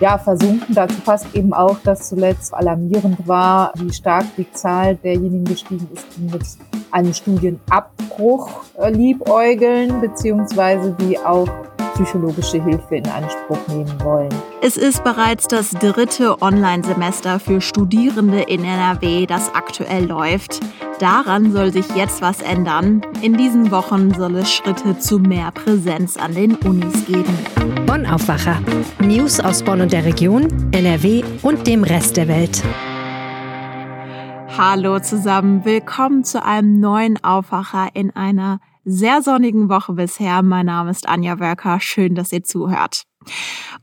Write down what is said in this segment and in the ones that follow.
ja, versunken. Dazu passt eben auch, dass zuletzt alarmierend war, wie stark die Zahl derjenigen gestiegen ist, die mit einem Studienabbruch äh, liebäugeln, beziehungsweise die auch psychologische Hilfe in Anspruch nehmen wollen. Es ist bereits das dritte Online-Semester für Studierende in NRW, das aktuell läuft. Daran soll sich jetzt was ändern. In diesen Wochen soll es Schritte zu mehr Präsenz an den Unis geben. Bonn Aufwacher. News aus Bonn und der Region, NRW und dem Rest der Welt. Hallo zusammen, willkommen zu einem neuen Aufwacher in einer sehr sonnigen Woche bisher. Mein Name ist Anja Wörker. Schön, dass ihr zuhört.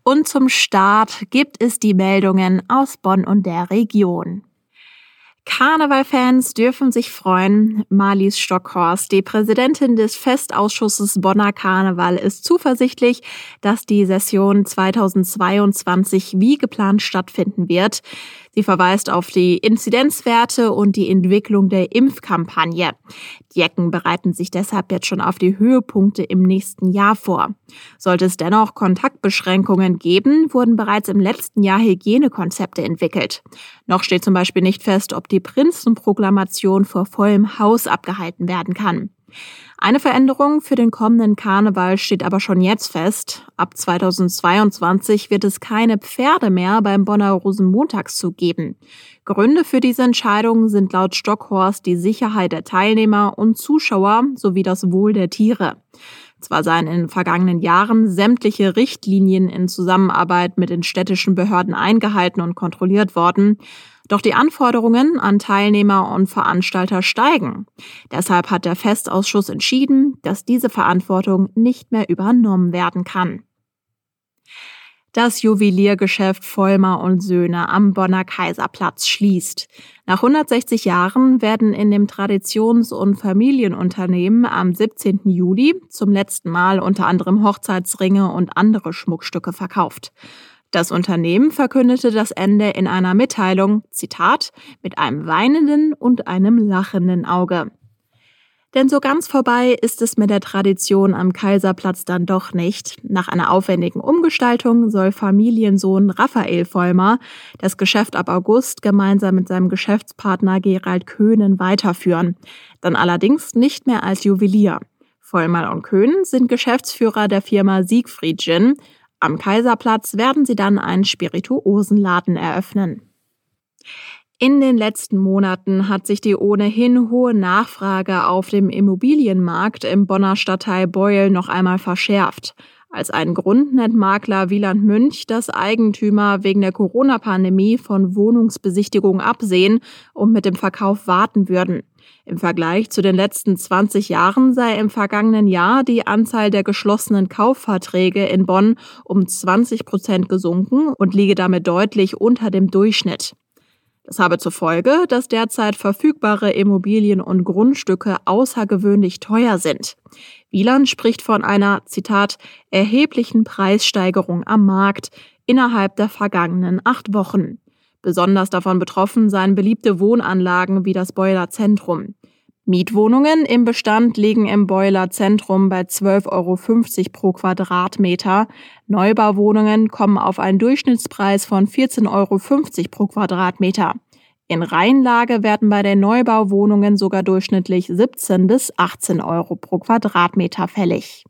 Und zum Start gibt es die Meldungen aus Bonn und der Region. Karnevalfans dürfen sich freuen. Marlies Stockhorst, die Präsidentin des Festausschusses Bonner Karneval, ist zuversichtlich, dass die Session 2022 wie geplant stattfinden wird. Sie verweist auf die Inzidenzwerte und die Entwicklung der Impfkampagne. Die Ecken bereiten sich deshalb jetzt schon auf die Höhepunkte im nächsten Jahr vor. Sollte es dennoch Kontaktbeschränkungen geben, wurden bereits im letzten Jahr Hygienekonzepte entwickelt. Noch steht zum Beispiel nicht fest, ob die Prinzenproklamation vor vollem Haus abgehalten werden kann. Eine Veränderung für den kommenden Karneval steht aber schon jetzt fest. Ab 2022 wird es keine Pferde mehr beim Bonner Rosenmontagszug geben. Gründe für diese Entscheidung sind laut Stockhorst die Sicherheit der Teilnehmer und Zuschauer sowie das Wohl der Tiere. Zwar seien in den vergangenen Jahren sämtliche Richtlinien in Zusammenarbeit mit den städtischen Behörden eingehalten und kontrolliert worden, doch die Anforderungen an Teilnehmer und Veranstalter steigen. Deshalb hat der Festausschuss entschieden, dass diese Verantwortung nicht mehr übernommen werden kann. Das Juweliergeschäft Vollmer und Söhne am Bonner Kaiserplatz schließt. Nach 160 Jahren werden in dem Traditions- und Familienunternehmen am 17. Juli zum letzten Mal unter anderem Hochzeitsringe und andere Schmuckstücke verkauft. Das Unternehmen verkündete das Ende in einer Mitteilung, Zitat, mit einem weinenden und einem lachenden Auge. Denn so ganz vorbei ist es mit der Tradition am Kaiserplatz dann doch nicht. Nach einer aufwendigen Umgestaltung soll Familiensohn Raphael Vollmer das Geschäft ab August gemeinsam mit seinem Geschäftspartner Gerald Köhnen weiterführen. Dann allerdings nicht mehr als Juwelier. Vollmer und Köhn sind Geschäftsführer der Firma Siegfried Gin am Kaiserplatz werden sie dann einen Spirituosenladen eröffnen. In den letzten Monaten hat sich die ohnehin hohe Nachfrage auf dem Immobilienmarkt im Bonner Stadtteil Beuel noch einmal verschärft. Als einen Grund nennt Makler Wieland Münch, dass Eigentümer wegen der Corona-Pandemie von Wohnungsbesichtigungen absehen und mit dem Verkauf warten würden. Im Vergleich zu den letzten 20 Jahren sei im vergangenen Jahr die Anzahl der geschlossenen Kaufverträge in Bonn um 20 Prozent gesunken und liege damit deutlich unter dem Durchschnitt. Das habe zur Folge, dass derzeit verfügbare Immobilien und Grundstücke außergewöhnlich teuer sind. Wieland spricht von einer, Zitat, erheblichen Preissteigerung am Markt innerhalb der vergangenen acht Wochen. Besonders davon betroffen seien beliebte Wohnanlagen wie das Beuler Zentrum. Mietwohnungen im Bestand liegen im Beuler Zentrum bei 12,50 Euro pro Quadratmeter. Neubauwohnungen kommen auf einen Durchschnittspreis von 14,50 Euro pro Quadratmeter. In Reihenlage werden bei den Neubauwohnungen sogar durchschnittlich 17 bis 18 Euro pro Quadratmeter fällig.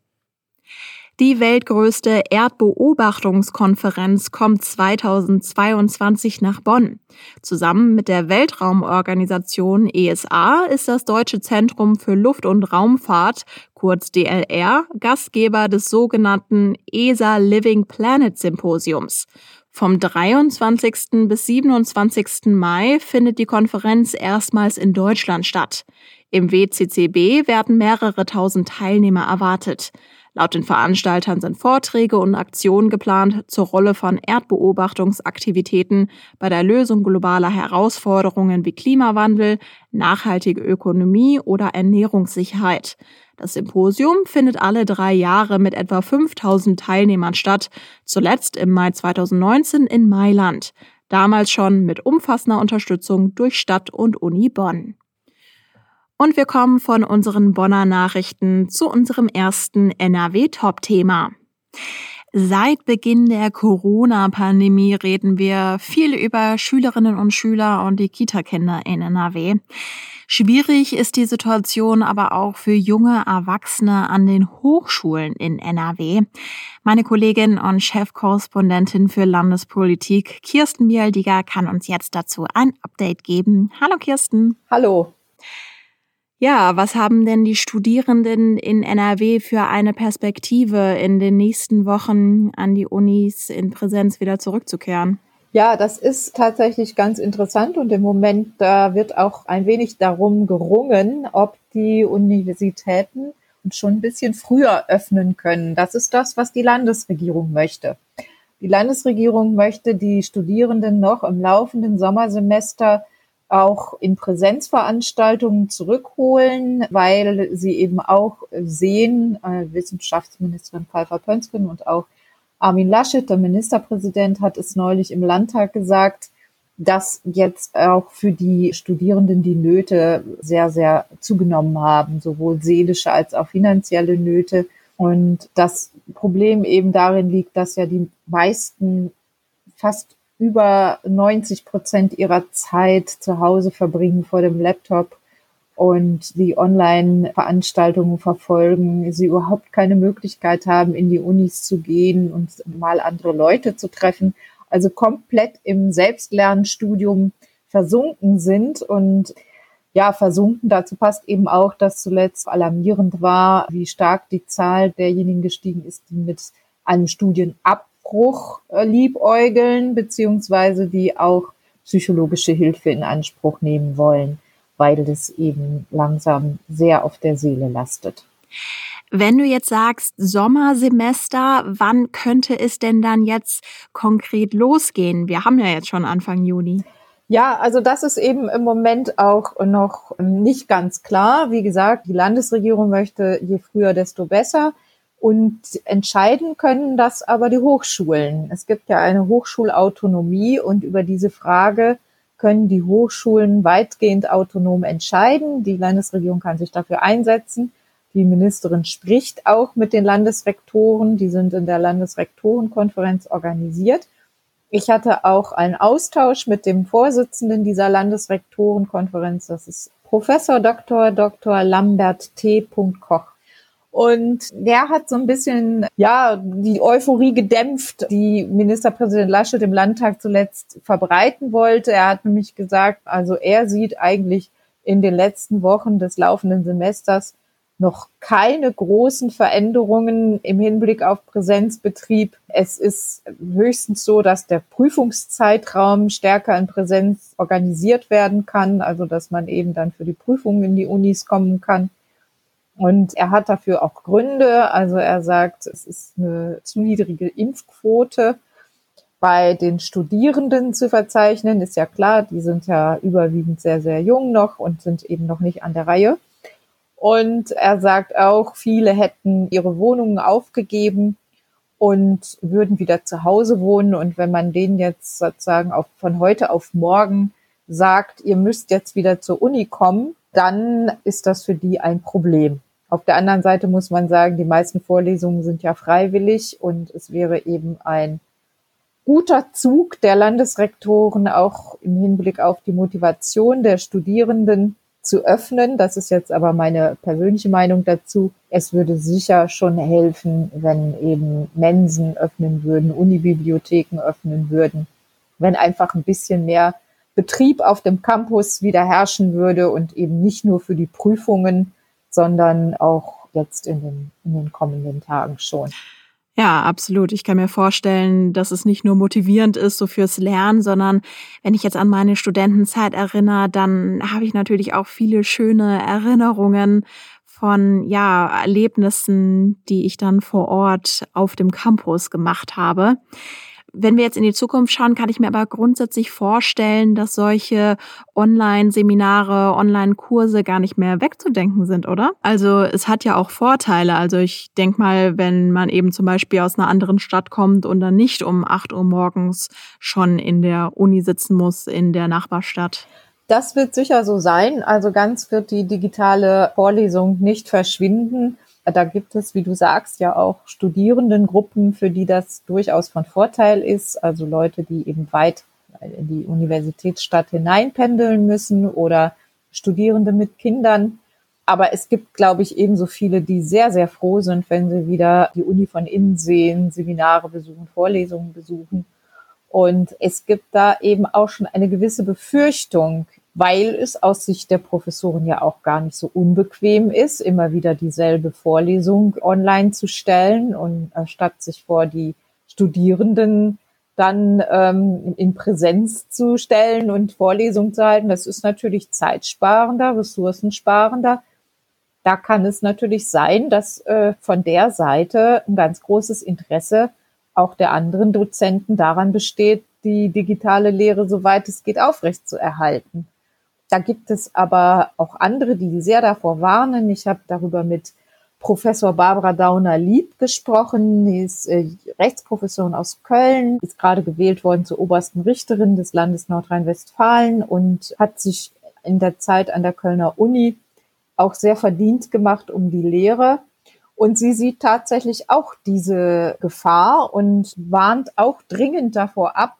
Die weltgrößte Erdbeobachtungskonferenz kommt 2022 nach Bonn. Zusammen mit der Weltraumorganisation ESA ist das Deutsche Zentrum für Luft- und Raumfahrt, kurz DLR, Gastgeber des sogenannten ESA Living Planet Symposiums. Vom 23. bis 27. Mai findet die Konferenz erstmals in Deutschland statt. Im WCCB werden mehrere tausend Teilnehmer erwartet. Laut den Veranstaltern sind Vorträge und Aktionen geplant zur Rolle von Erdbeobachtungsaktivitäten bei der Lösung globaler Herausforderungen wie Klimawandel, nachhaltige Ökonomie oder Ernährungssicherheit. Das Symposium findet alle drei Jahre mit etwa 5000 Teilnehmern statt, zuletzt im Mai 2019 in Mailand, damals schon mit umfassender Unterstützung durch Stadt und Uni Bonn. Und wir kommen von unseren Bonner Nachrichten zu unserem ersten NRW-Top-Thema. Seit Beginn der Corona-Pandemie reden wir viel über Schülerinnen und Schüler und die Kita-Kinder in NRW. Schwierig ist die Situation aber auch für junge Erwachsene an den Hochschulen in NRW. Meine Kollegin und Chefkorrespondentin für Landespolitik, Kirsten Bialdiger, kann uns jetzt dazu ein Update geben. Hallo Kirsten. Hallo. Ja, was haben denn die Studierenden in NRW für eine Perspektive, in den nächsten Wochen an die Unis in Präsenz wieder zurückzukehren? Ja, das ist tatsächlich ganz interessant und im Moment da wird auch ein wenig darum gerungen, ob die Universitäten schon ein bisschen früher öffnen können. Das ist das, was die Landesregierung möchte. Die Landesregierung möchte die Studierenden noch im laufenden Sommersemester auch in Präsenzveranstaltungen zurückholen, weil sie eben auch sehen, äh, Wissenschaftsministerin Pfeiffer Pönsken und auch Armin Laschet, der Ministerpräsident, hat es neulich im Landtag gesagt, dass jetzt auch für die Studierenden die Nöte sehr, sehr zugenommen haben, sowohl seelische als auch finanzielle Nöte. Und das Problem eben darin liegt, dass ja die meisten fast über 90 Prozent ihrer Zeit zu Hause verbringen vor dem Laptop und die Online-Veranstaltungen verfolgen, sie überhaupt keine Möglichkeit haben, in die Unis zu gehen und mal andere Leute zu treffen, also komplett im Selbstlernstudium versunken sind und ja, versunken. Dazu passt eben auch, dass zuletzt alarmierend war, wie stark die Zahl derjenigen gestiegen ist, die mit einem Studienab Abbruch äh, liebäugeln, beziehungsweise die auch psychologische Hilfe in Anspruch nehmen wollen, weil das eben langsam sehr auf der Seele lastet. Wenn du jetzt sagst Sommersemester, wann könnte es denn dann jetzt konkret losgehen? Wir haben ja jetzt schon Anfang Juni. Ja, also das ist eben im Moment auch noch nicht ganz klar. Wie gesagt, die Landesregierung möchte je früher, desto besser. Und entscheiden können das aber die Hochschulen. Es gibt ja eine Hochschulautonomie und über diese Frage können die Hochschulen weitgehend autonom entscheiden. Die Landesregierung kann sich dafür einsetzen. Die Ministerin spricht auch mit den Landesrektoren. Die sind in der Landesrektorenkonferenz organisiert. Ich hatte auch einen Austausch mit dem Vorsitzenden dieser Landesrektorenkonferenz. Das ist Professor Dr. Dr. Lambert T. Koch. Und der hat so ein bisschen, ja, die Euphorie gedämpft, die Ministerpräsident Laschet im Landtag zuletzt verbreiten wollte. Er hat nämlich gesagt, also er sieht eigentlich in den letzten Wochen des laufenden Semesters noch keine großen Veränderungen im Hinblick auf Präsenzbetrieb. Es ist höchstens so, dass der Prüfungszeitraum stärker in Präsenz organisiert werden kann, also dass man eben dann für die Prüfungen in die Unis kommen kann. Und er hat dafür auch Gründe. Also er sagt, es ist eine zu niedrige Impfquote bei den Studierenden zu verzeichnen. Ist ja klar, die sind ja überwiegend sehr, sehr jung noch und sind eben noch nicht an der Reihe. Und er sagt auch, viele hätten ihre Wohnungen aufgegeben und würden wieder zu Hause wohnen. Und wenn man denen jetzt sozusagen auf, von heute auf morgen sagt, ihr müsst jetzt wieder zur Uni kommen, dann ist das für die ein Problem. Auf der anderen Seite muss man sagen, die meisten Vorlesungen sind ja freiwillig und es wäre eben ein guter Zug der Landesrektoren auch im Hinblick auf die Motivation der Studierenden zu öffnen. Das ist jetzt aber meine persönliche Meinung dazu. Es würde sicher schon helfen, wenn eben Mensen öffnen würden, Unibibliotheken öffnen würden, wenn einfach ein bisschen mehr Betrieb auf dem Campus wieder herrschen würde und eben nicht nur für die Prüfungen sondern auch jetzt in den, in den kommenden Tagen schon. Ja, absolut. Ich kann mir vorstellen, dass es nicht nur motivierend ist, so fürs Lernen, sondern wenn ich jetzt an meine Studentenzeit erinnere, dann habe ich natürlich auch viele schöne Erinnerungen von, ja, Erlebnissen, die ich dann vor Ort auf dem Campus gemacht habe. Wenn wir jetzt in die Zukunft schauen, kann ich mir aber grundsätzlich vorstellen, dass solche Online-Seminare, Online-Kurse gar nicht mehr wegzudenken sind, oder? Also es hat ja auch Vorteile. Also ich denke mal, wenn man eben zum Beispiel aus einer anderen Stadt kommt und dann nicht um 8 Uhr morgens schon in der Uni sitzen muss in der Nachbarstadt. Das wird sicher so sein. Also ganz wird die digitale Vorlesung nicht verschwinden. Da gibt es, wie du sagst, ja auch Studierendengruppen, für die das durchaus von Vorteil ist. Also Leute, die eben weit in die Universitätsstadt hineinpendeln müssen oder Studierende mit Kindern. Aber es gibt, glaube ich, ebenso viele, die sehr, sehr froh sind, wenn sie wieder die Uni von innen sehen, Seminare besuchen, Vorlesungen besuchen. Und es gibt da eben auch schon eine gewisse Befürchtung, weil es aus Sicht der Professoren ja auch gar nicht so unbequem ist, immer wieder dieselbe Vorlesung online zu stellen und äh, statt sich vor die Studierenden dann ähm, in Präsenz zu stellen und Vorlesungen zu halten. Das ist natürlich zeitsparender, ressourcensparender. Da kann es natürlich sein, dass äh, von der Seite ein ganz großes Interesse auch der anderen Dozenten daran besteht, die digitale Lehre, soweit es geht, aufrechtzuerhalten. Da gibt es aber auch andere, die sehr davor warnen. Ich habe darüber mit Professor Barbara Dauner-Lieb gesprochen. Die ist äh, Rechtsprofessorin aus Köln, ist gerade gewählt worden zur obersten Richterin des Landes Nordrhein-Westfalen und hat sich in der Zeit an der Kölner Uni auch sehr verdient gemacht um die Lehre. Und sie sieht tatsächlich auch diese Gefahr und warnt auch dringend davor ab,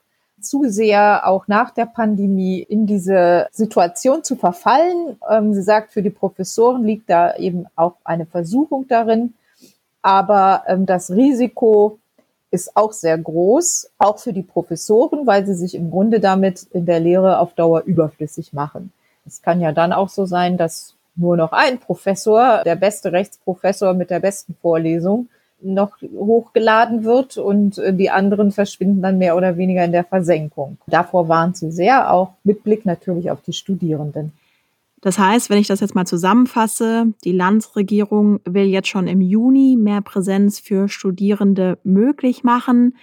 zu sehr auch nach der Pandemie in diese Situation zu verfallen. Ähm, sie sagt, für die Professoren liegt da eben auch eine Versuchung darin, aber ähm, das Risiko ist auch sehr groß, auch für die Professoren, weil sie sich im Grunde damit in der Lehre auf Dauer überflüssig machen. Es kann ja dann auch so sein, dass nur noch ein Professor, der beste Rechtsprofessor mit der besten Vorlesung, noch hochgeladen wird und äh, die anderen verschwinden dann mehr oder weniger in der Versenkung. Davor warnt sie sehr, auch mit Blick natürlich auf die Studierenden. Das heißt, wenn ich das jetzt mal zusammenfasse, die Landesregierung will jetzt schon im Juni mehr Präsenz für Studierende möglich machen.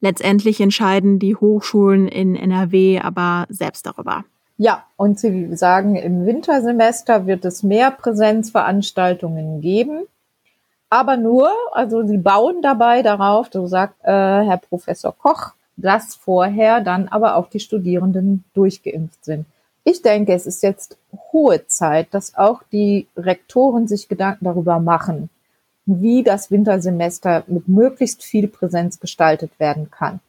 Letztendlich entscheiden die Hochschulen in NRW aber selbst darüber. Ja, und Sie sagen, im Wintersemester wird es mehr Präsenzveranstaltungen geben aber nur, also sie bauen dabei darauf, so sagt äh, Herr Professor Koch, dass vorher dann aber auch die Studierenden durchgeimpft sind. Ich denke, es ist jetzt hohe Zeit, dass auch die Rektoren sich Gedanken darüber machen, wie das Wintersemester mit möglichst viel Präsenz gestaltet werden kann.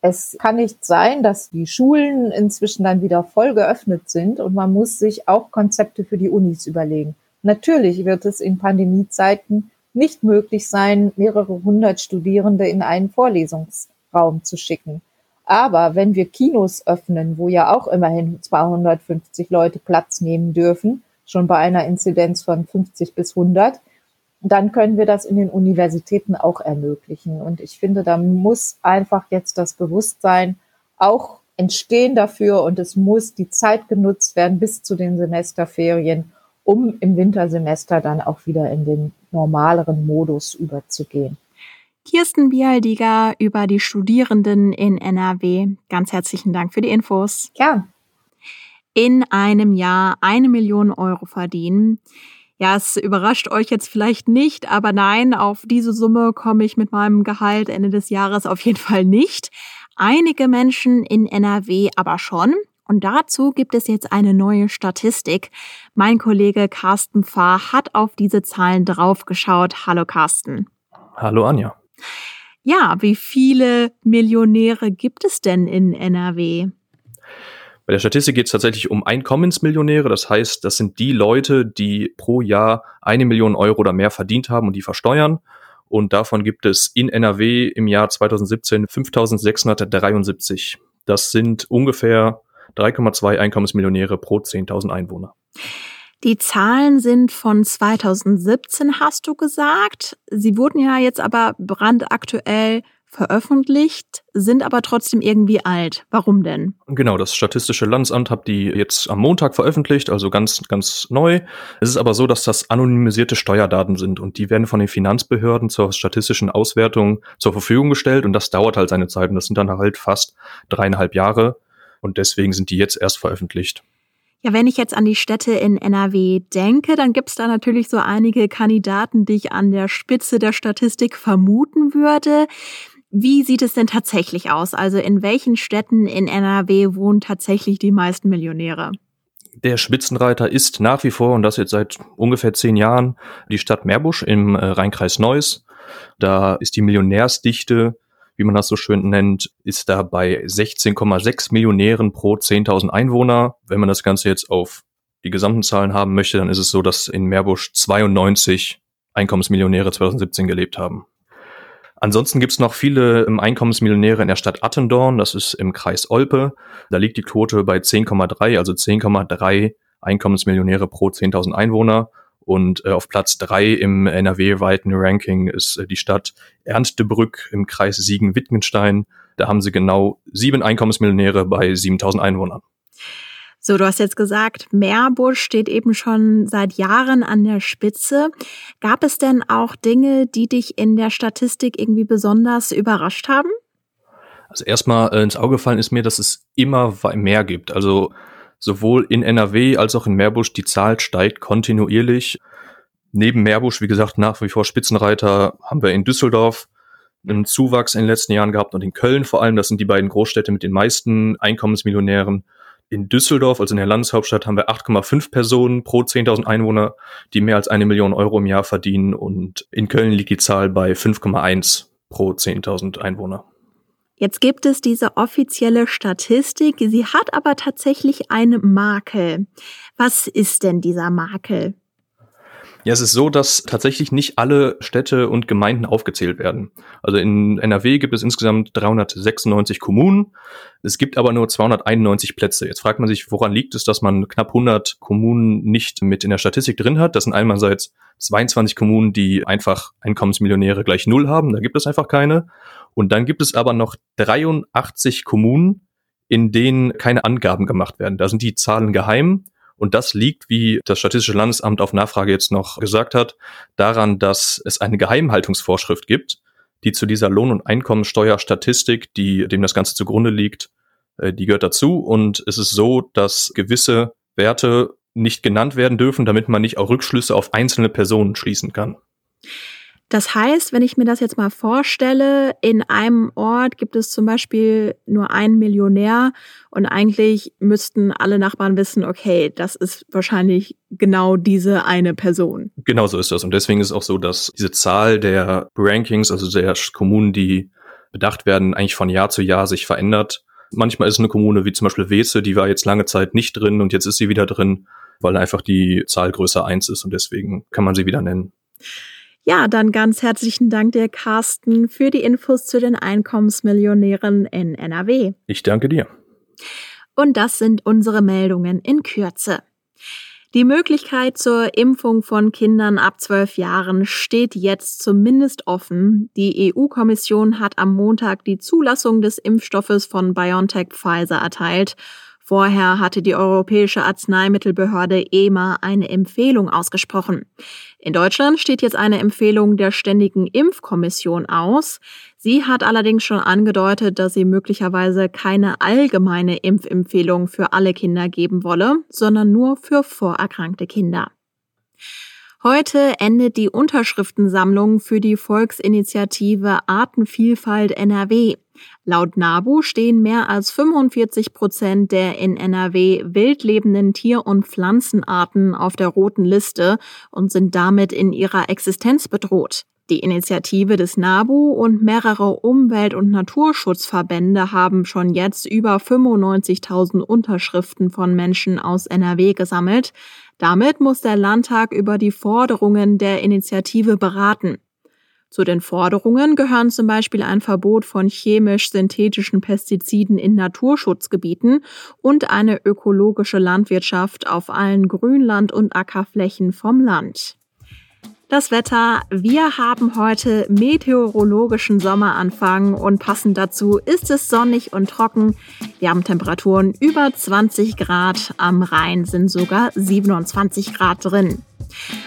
Es kann nicht sein, dass die Schulen inzwischen dann wieder voll geöffnet sind und man muss sich auch Konzepte für die Unis überlegen. Natürlich wird es in Pandemiezeiten nicht möglich sein, mehrere hundert Studierende in einen Vorlesungsraum zu schicken. Aber wenn wir Kinos öffnen, wo ja auch immerhin 250 Leute Platz nehmen dürfen, schon bei einer Inzidenz von 50 bis 100, dann können wir das in den Universitäten auch ermöglichen. Und ich finde, da muss einfach jetzt das Bewusstsein auch entstehen dafür und es muss die Zeit genutzt werden bis zu den Semesterferien, um im Wintersemester dann auch wieder in den normaleren Modus überzugehen. Kirsten Bialdiger über die Studierenden in NRW. Ganz herzlichen Dank für die Infos. Ja. In einem Jahr eine Million Euro verdienen. Ja, es überrascht euch jetzt vielleicht nicht, aber nein, auf diese Summe komme ich mit meinem Gehalt Ende des Jahres auf jeden Fall nicht. Einige Menschen in NRW aber schon. Und dazu gibt es jetzt eine neue Statistik. Mein Kollege Carsten Pfarr hat auf diese Zahlen draufgeschaut. Hallo Carsten. Hallo Anja. Ja, wie viele Millionäre gibt es denn in NRW? Bei der Statistik geht es tatsächlich um Einkommensmillionäre. Das heißt, das sind die Leute, die pro Jahr eine Million Euro oder mehr verdient haben und die versteuern. Und davon gibt es in NRW im Jahr 2017 5673. Das sind ungefähr 3,2 Einkommensmillionäre pro 10.000 Einwohner. Die Zahlen sind von 2017, hast du gesagt. Sie wurden ja jetzt aber brandaktuell veröffentlicht, sind aber trotzdem irgendwie alt. Warum denn? Genau, das Statistische Landesamt hat die jetzt am Montag veröffentlicht, also ganz, ganz neu. Es ist aber so, dass das anonymisierte Steuerdaten sind und die werden von den Finanzbehörden zur statistischen Auswertung zur Verfügung gestellt und das dauert halt seine Zeit und das sind dann halt fast dreieinhalb Jahre. Und deswegen sind die jetzt erst veröffentlicht. Ja, wenn ich jetzt an die Städte in NRW denke, dann gibt es da natürlich so einige Kandidaten, die ich an der Spitze der Statistik vermuten würde. Wie sieht es denn tatsächlich aus? Also in welchen Städten in NRW wohnen tatsächlich die meisten Millionäre? Der Spitzenreiter ist nach wie vor, und das jetzt seit ungefähr zehn Jahren, die Stadt Meerbusch im äh, Rheinkreis Neuss. Da ist die Millionärsdichte, wie man das so schön nennt, ist da bei 16,6 Millionären pro 10.000 Einwohner. Wenn man das Ganze jetzt auf die gesamten Zahlen haben möchte, dann ist es so, dass in Meerbusch 92 Einkommensmillionäre 2017 gelebt haben. Ansonsten gibt's noch viele ähm, Einkommensmillionäre in der Stadt Attendorn, das ist im Kreis Olpe. Da liegt die Quote bei 10,3, also 10,3 Einkommensmillionäre pro 10.000 Einwohner. Und äh, auf Platz drei im NRW-weiten Ranking ist äh, die Stadt Ernstebrück im Kreis Siegen-Wittgenstein. Da haben sie genau sieben Einkommensmillionäre bei 7000 Einwohnern. So, du hast jetzt gesagt, Meerbusch steht eben schon seit Jahren an der Spitze. Gab es denn auch Dinge, die dich in der Statistik irgendwie besonders überrascht haben? Also erstmal äh, ins Auge fallen ist mir, dass es immer mehr gibt. Also sowohl in NRW als auch in Meerbusch, die Zahl steigt kontinuierlich. Neben Meerbusch, wie gesagt, nach wie vor Spitzenreiter haben wir in Düsseldorf einen Zuwachs in den letzten Jahren gehabt und in Köln vor allem. Das sind die beiden Großstädte mit den meisten Einkommensmillionären in Düsseldorf, also in der Landeshauptstadt, haben wir 8,5 Personen pro 10.000 Einwohner, die mehr als eine Million Euro im Jahr verdienen. Und in Köln liegt die Zahl bei 5,1 pro 10.000 Einwohner. Jetzt gibt es diese offizielle Statistik, sie hat aber tatsächlich einen Makel. Was ist denn dieser Makel? Ja, es ist so, dass tatsächlich nicht alle Städte und Gemeinden aufgezählt werden. Also in NRW gibt es insgesamt 396 Kommunen. Es gibt aber nur 291 Plätze. Jetzt fragt man sich, woran liegt es, dass man knapp 100 Kommunen nicht mit in der Statistik drin hat? Das sind einerseits 22 Kommunen, die einfach Einkommensmillionäre gleich Null haben. Da gibt es einfach keine. Und dann gibt es aber noch 83 Kommunen, in denen keine Angaben gemacht werden. Da sind die Zahlen geheim und das liegt, wie das Statistische Landesamt auf Nachfrage jetzt noch gesagt hat, daran, dass es eine Geheimhaltungsvorschrift gibt, die zu dieser Lohn- und Einkommensteuerstatistik, die dem das Ganze zugrunde liegt, äh, die gehört dazu. Und es ist so, dass gewisse Werte nicht genannt werden dürfen, damit man nicht auch Rückschlüsse auf einzelne Personen schließen kann. Das heißt, wenn ich mir das jetzt mal vorstelle, in einem Ort gibt es zum Beispiel nur einen Millionär und eigentlich müssten alle Nachbarn wissen, okay, das ist wahrscheinlich genau diese eine Person. Genau so ist das. Und deswegen ist auch so, dass diese Zahl der Rankings, also der Kommunen, die bedacht werden, eigentlich von Jahr zu Jahr sich verändert. Manchmal ist eine Kommune wie zum Beispiel Weze, die war jetzt lange Zeit nicht drin und jetzt ist sie wieder drin, weil einfach die Zahl größer eins ist und deswegen kann man sie wieder nennen. Ja, dann ganz herzlichen Dank dir, Carsten, für die Infos zu den Einkommensmillionären in NRW. Ich danke dir. Und das sind unsere Meldungen in Kürze. Die Möglichkeit zur Impfung von Kindern ab zwölf Jahren steht jetzt zumindest offen. Die EU-Kommission hat am Montag die Zulassung des Impfstoffes von BioNTech Pfizer erteilt. Vorher hatte die Europäische Arzneimittelbehörde EMA eine Empfehlung ausgesprochen. In Deutschland steht jetzt eine Empfehlung der Ständigen Impfkommission aus. Sie hat allerdings schon angedeutet, dass sie möglicherweise keine allgemeine Impfempfehlung für alle Kinder geben wolle, sondern nur für vorerkrankte Kinder. Heute endet die Unterschriftensammlung für die Volksinitiative Artenvielfalt NRW. Laut NABU stehen mehr als 45 Prozent der in NRW wild lebenden Tier- und Pflanzenarten auf der roten Liste und sind damit in ihrer Existenz bedroht. Die Initiative des NABU und mehrere Umwelt- und Naturschutzverbände haben schon jetzt über 95.000 Unterschriften von Menschen aus NRW gesammelt. Damit muss der Landtag über die Forderungen der Initiative beraten. Zu den Forderungen gehören zum Beispiel ein Verbot von chemisch-synthetischen Pestiziden in Naturschutzgebieten und eine ökologische Landwirtschaft auf allen Grünland- und Ackerflächen vom Land. Das Wetter. Wir haben heute meteorologischen Sommeranfang und passend dazu ist es sonnig und trocken. Wir haben Temperaturen über 20 Grad. Am Rhein sind sogar 27 Grad drin.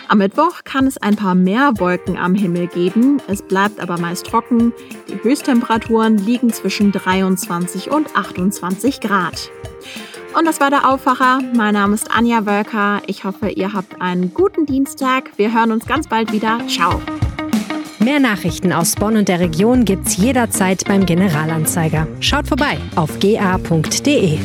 Am Mittwoch kann es ein paar mehr Wolken am Himmel geben. Es bleibt aber meist trocken. Die Höchsttemperaturen liegen zwischen 23 und 28 Grad. Und das war der Aufwacher. Mein Name ist Anja Wölker. Ich hoffe, ihr habt einen guten Dienstag. Wir hören uns ganz bald wieder. Ciao. Mehr Nachrichten aus Bonn und der Region gibt's jederzeit beim Generalanzeiger. Schaut vorbei auf ga.de.